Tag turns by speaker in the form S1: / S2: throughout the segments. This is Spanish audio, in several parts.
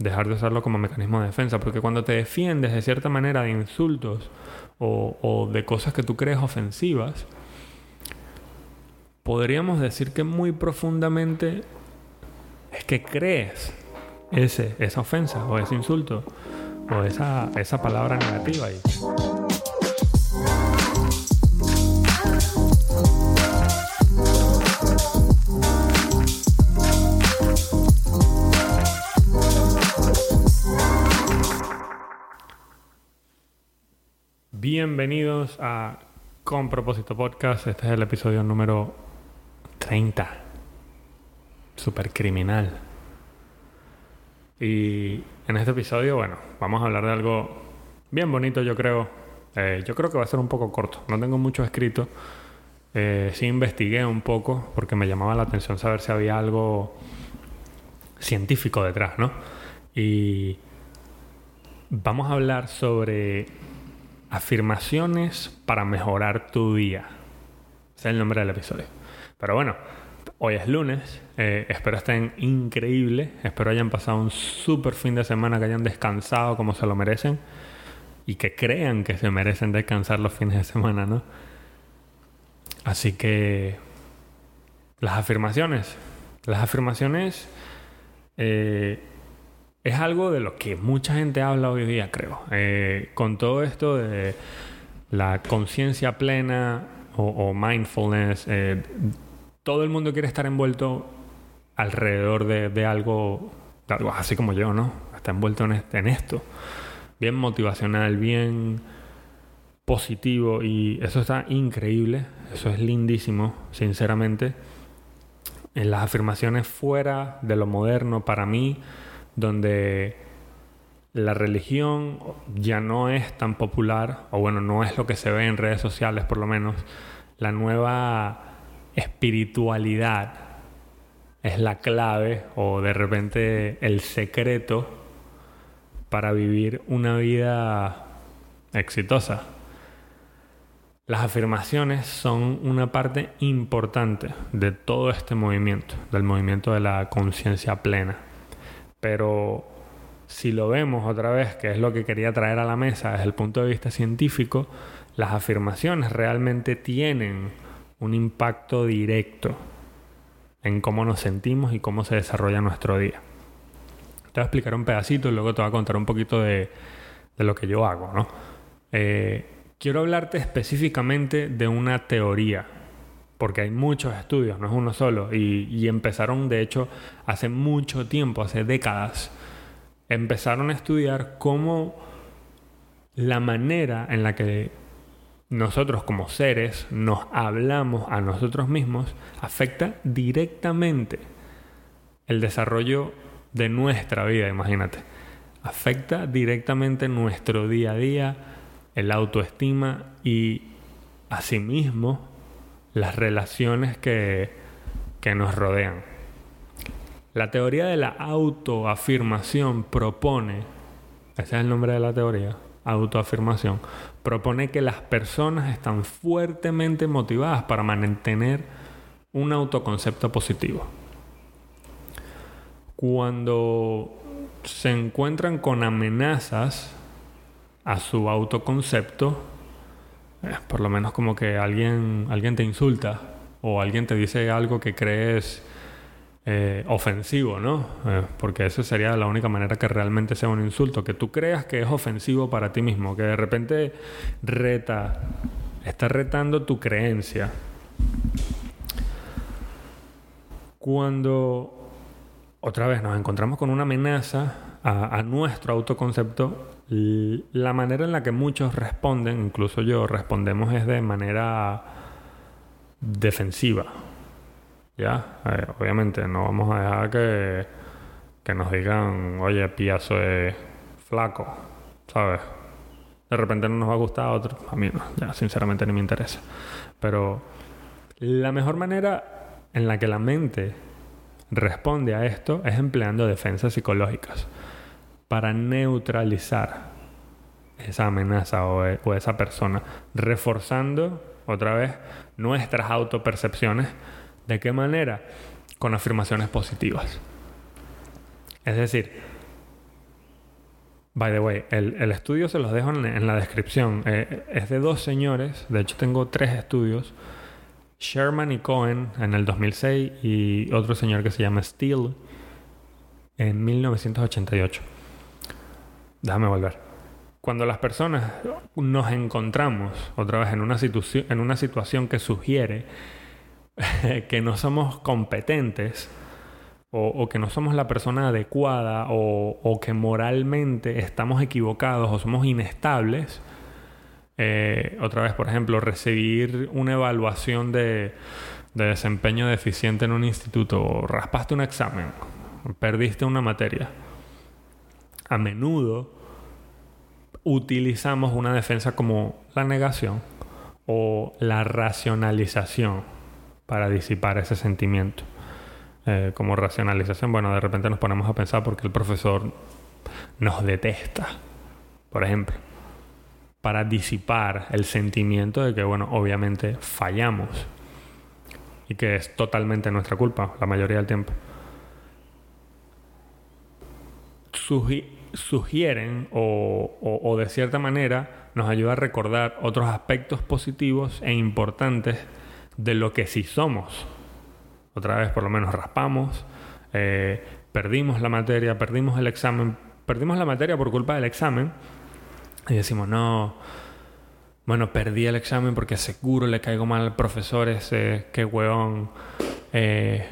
S1: dejar de usarlo como mecanismo de defensa, porque cuando te defiendes de cierta manera de insultos o, de cosas que tú crees ofensivas, podríamos decir que muy profundamente es que crees ese, esa ofensa o ese insulto o esa, esa palabra negativa ahí. Bienvenidos a Con Propósito Podcast. Este es el episodio número 30. Super criminal. Y en este episodio, bueno, vamos a hablar de algo bien bonito, yo creo. Eh, yo creo que va a ser un poco corto. No tengo mucho escrito. Eh, sí investigué un poco porque me llamaba la atención saber si había algo científico detrás, ¿no? Y vamos a hablar sobre afirmaciones para mejorar tu día. Es el nombre del episodio. Pero bueno, hoy es lunes. Eh, espero estén increíbles. Espero hayan pasado un súper fin de semana, que hayan descansado como se lo merecen. Y que crean que se merecen descansar los fines de semana, ¿no? Así que las afirmaciones. Las afirmaciones eh, es algo de lo que mucha gente habla hoy día, creo. Eh, con todo esto de la conciencia plena o, mindfulness, eh, todo el mundo quiere estar envuelto alrededor de, algo, algo así como yo, ¿no? Está envuelto en, en esto. Bien motivacional, bien positivo y eso está increíble, eso es lindísimo, sinceramente. En las afirmaciones fuera de lo moderno, para mí, donde la religión ya no es tan popular, o bueno, no es lo que se ve en redes sociales por lo menos, la nueva espiritualidad es la clave o de repente el secreto para vivir una vida exitosa. Las afirmaciones son una parte importante de todo este movimiento, del movimiento de la conciencia plena. Pero si lo vemos otra vez, que es lo que quería traer a la mesa desde el punto de vista científico, las afirmaciones realmente tienen un impacto directo en cómo nos sentimos y cómo se desarrolla nuestro día. Te voy a explicar un pedacito y luego te voy a contar un poquito de, lo que yo hago. ¿no? Eh, quiero hablarte específicamente de una teoría porque hay muchos estudios, no es uno solo, y, empezaron de hecho hace mucho tiempo, hace décadas, empezaron a estudiar cómo la manera en la que nosotros como seres nos hablamos a nosotros mismos afecta directamente el desarrollo de nuestra vida, imagínate. Afecta directamente nuestro día a día, el autoestima y asimismo las relaciones que, que nos rodean. La teoría de la autoafirmación propone, ese es el nombre de la teoría, autoafirmación, propone que las personas están fuertemente motivadas para mantener un autoconcepto positivo. Cuando se encuentran con amenazas a su autoconcepto, eh, por lo menos como que alguien, alguien te insulta o alguien te dice algo que crees eh, ofensivo, ¿no? Eh, porque eso sería la única manera que realmente sea un insulto, que tú creas que es ofensivo para ti mismo, que de repente reta, está retando tu creencia. Cuando otra vez nos encontramos con una amenaza a, a nuestro autoconcepto, la manera en la que muchos responden, incluso yo, respondemos es de manera defensiva. ¿Ya? Eh, obviamente no vamos a dejar que, que nos digan, oye, piazo es flaco, ¿sabes? De repente no nos va a gustar a otro. A mí no, ya sinceramente ni me interesa. Pero la mejor manera en la que la mente responde a esto es empleando defensas psicológicas para neutralizar esa amenaza o, e, esa persona, reforzando otra vez nuestras autopercepciones. ¿De qué manera? Con afirmaciones positivas. Es decir, By the way, el, estudio se los dejo en, la descripción. Eh, es de dos señores, de hecho tengo tres estudios. Sherman y Cohen en el 2006 y otro señor que se llama Steele en 1988. Déjame volver. Cuando las personas nos encontramos otra vez en una, en una situación que sugiere que no somos competentes o, que no somos la persona adecuada o, que moralmente estamos equivocados o somos inestables, eh, otra vez, por ejemplo, recibir una evaluación de, de desempeño deficiente en un instituto o raspaste un examen, perdiste una materia. A menudo utilizamos una defensa como la negación o la racionalización para disipar ese sentimiento. Eh, como racionalización, bueno, de repente nos ponemos a pensar porque el profesor nos detesta, por ejemplo, para disipar el sentimiento de que, bueno, obviamente fallamos y que es totalmente nuestra culpa la mayoría del tiempo. Sugieren o, de cierta manera nos ayuda a recordar otros aspectos positivos e importantes de lo que sí somos otra vez por lo menos raspamos, eh, perdimos la materia, perdimos el examen, perdimos la materia por culpa del examen y decimos, no, bueno, perdí el examen porque seguro le caigo mal al profesor ese, qué hueón. Eh,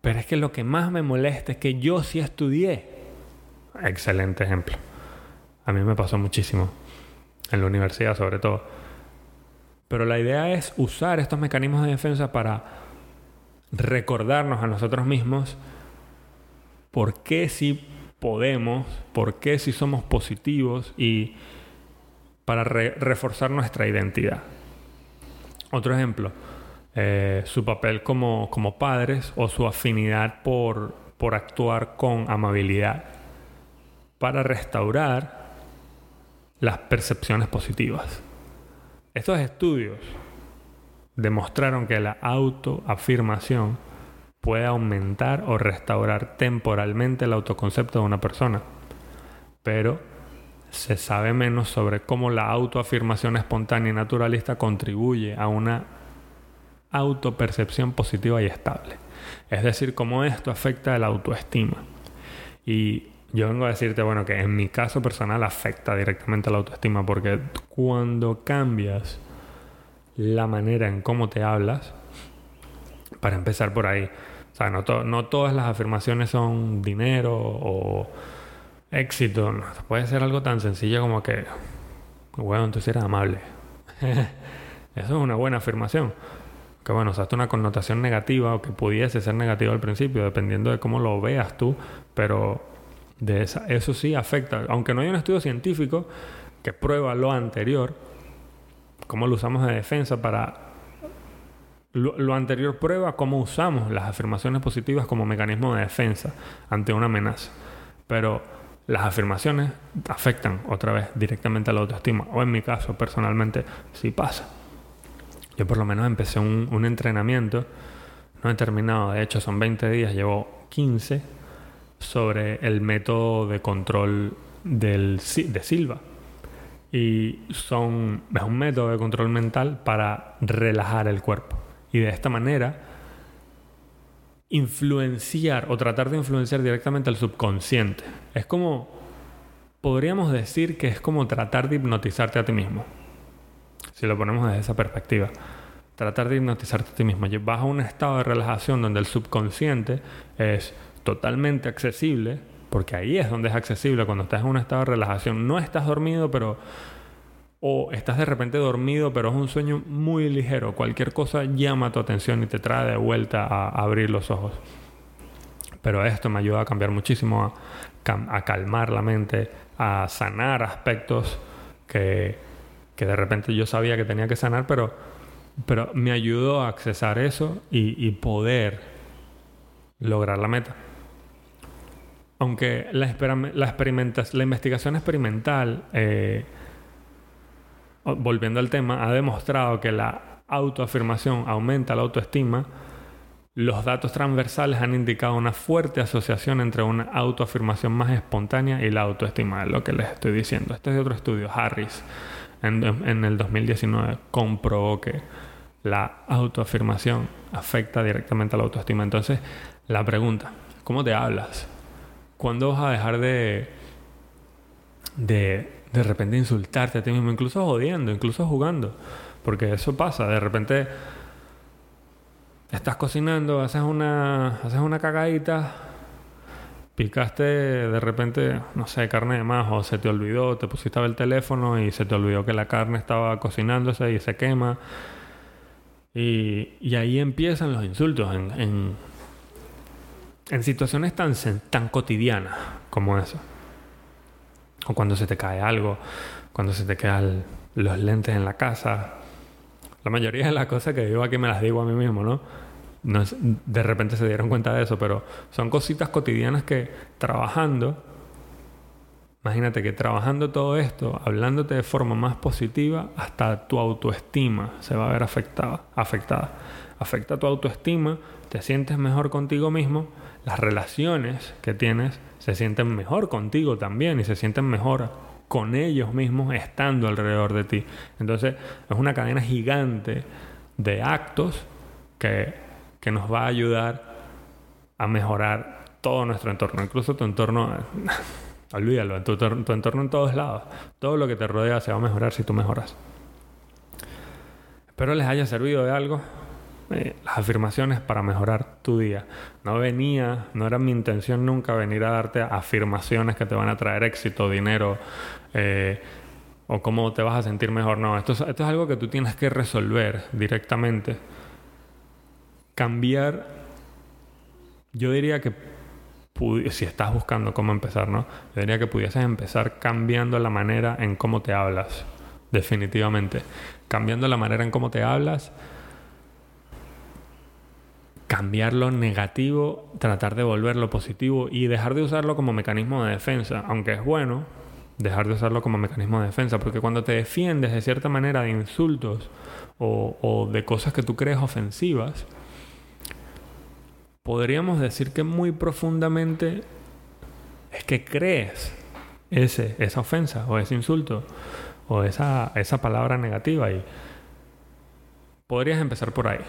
S1: pero es que lo que más me molesta es que yo sí estudié. Excelente ejemplo. A mí me pasó muchísimo. En la universidad sobre todo. Pero la idea es usar estos mecanismos de defensa para recordarnos a nosotros mismos por qué sí podemos, por qué sí somos positivos y para reforzar nuestra identidad. Otro ejemplo, eh, su papel como, como, padres o su afinidad por, por actuar con amabilidad para restaurar las percepciones positivas. Estos estudios demostraron que la autoafirmación puede aumentar o restaurar temporalmente el autoconcepto de una persona. Pero se sabe menos sobre cómo la autoafirmación espontánea y naturalista contribuye a una autopercepción positiva y estable. Es decir, cómo esto afecta la autoestima. Y yo vengo a decirte, bueno, que en mi caso personal afecta directamente a la autoestima porque cuando cambias la manera en cómo te hablas, para empezar por ahí. O sea, no, no todas las afirmaciones son dinero o éxito. puede ser algo tan sencillo como que, bueno, tú eres amable. Eso es una buena afirmación. Que bueno, o sea, una connotación negativa o que pudiese ser negativa al principio, dependiendo de cómo lo veas tú, pero de esa, eso sí afecta. Aunque no hay un estudio científico que prueba lo anterior, cómo lo usamos de defensa para... Lo, anterior prueba cómo usamos las afirmaciones positivas como mecanismo de defensa ante una amenaza. Pero las afirmaciones afectan otra vez directamente a la autoestima. O en mi caso, personalmente, sí pasa. Yo por lo menos empecé un, un entrenamiento, no he terminado, de hecho son 20 días, llevo 15, sobre el método de control del, de Silva y son, es un método de control mental para relajar el cuerpo. Y de esta manera influenciar o tratar de influenciar directamente al subconsciente. Es como, podríamos decir que es como tratar de hipnotizarte a ti mismo. Si lo ponemos desde esa perspectiva. Tratar de hipnotizarte a ti mismo. Vas a un estado de relajación donde el subconsciente es totalmente accesible porque ahí es donde es accesible cuando estás en un estado de relajación. No estás dormido, pero o estás de repente dormido, pero es un sueño muy ligero. Cualquier cosa llama tu atención y te trae de vuelta a, abrir los ojos. Pero esto me ayuda a cambiar muchísimo, a, calmar la mente, a sanar aspectos que, de repente yo sabía que tenía que sanar, pero, pero me ayudó a accesar eso y poder lograr la meta aunque la, la, la investigación experimental, eh, volviendo al tema, ha demostrado que la autoafirmación aumenta la autoestima, los datos transversales han indicado una fuerte asociación entre una autoafirmación más espontánea y la autoestima, es lo que les estoy diciendo. Este es de otro estudio, Harris, en, en el 2019, comprobó que la autoafirmación afecta directamente a la autoestima. Entonces, la pregunta, ¿cómo te hablas? ¿Cuándo vas a dejar de, de, de repente insultarte a ti mismo, incluso jodiendo, incluso jugando? Porque eso pasa, de repente estás cocinando, haces una, haces una cagadita, picaste de repente, no sé, carne de más o se te olvidó, te pusiste a el teléfono y se te olvidó que la carne estaba cocinándose y se quema. Y, y ahí empiezan los insultos en, en situaciones tan, tan cotidianas como eso. O cuando se te cae algo, cuando se te quedan los lentes en la casa. La mayoría de las cosas que digo aquí me las digo a mí mismo, ¿no? de repente se dieron cuenta de eso, pero son cositas cotidianas que trabajando, imagínate que trabajando todo esto, hablándote de forma más positiva, hasta tu autoestima se va a ver afectada, afectada. Afecta tu autoestima, te sientes mejor contigo mismo, las relaciones que tienes se sienten mejor contigo también y se sienten mejor con ellos mismos estando alrededor de ti. Entonces es una cadena gigante de actos que que nos va a ayudar a mejorar todo nuestro entorno, incluso tu entorno, olvídalo, tu, tu entorno en todos lados, todo lo que te rodea se va a mejorar si tú mejoras. Espero les haya servido de algo eh, las afirmaciones para mejorar tu día. No venía, no era mi intención nunca venir a darte afirmaciones que te van a traer éxito, dinero eh, o cómo te vas a sentir mejor. No, esto esto es algo que tú tienes que resolver directamente cambiar, yo diría que si estás buscando cómo empezar, ¿no? Yo diría que pudieses empezar cambiando la manera en cómo te hablas, definitivamente. Cambiando la manera en cómo te hablas, cambiar lo negativo, tratar de volverlo positivo y dejar de usarlo como mecanismo de defensa, aunque es bueno dejar de usarlo como mecanismo de defensa, porque cuando te defiendes de cierta manera de insultos o, o de cosas que tú crees ofensivas, podríamos decir que muy profundamente es que crees ese, esa ofensa o ese insulto o esa, esa palabra negativa y podrías empezar por ahí.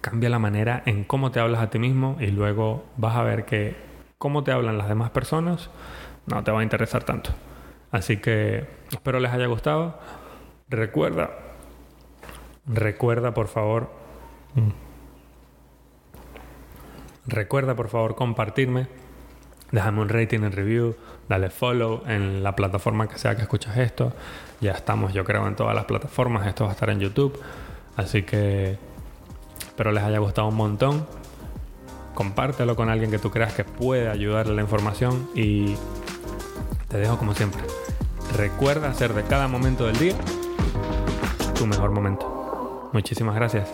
S1: Cambia la manera en cómo te hablas a ti mismo y luego vas a ver que cómo te hablan las demás personas no te va a interesar tanto. Así que espero les haya gustado. Recuerda, recuerda por favor. Recuerda por favor compartirme, déjame un rating en review, dale follow en la plataforma que sea que escuchas esto. Ya estamos, yo creo, en todas las plataformas. Esto va a estar en YouTube. Así que Espero les haya gustado un montón. Compártelo con alguien que tú creas que puede ayudarle la información y te dejo como siempre. Recuerda hacer de cada momento del día tu mejor momento. Muchísimas gracias.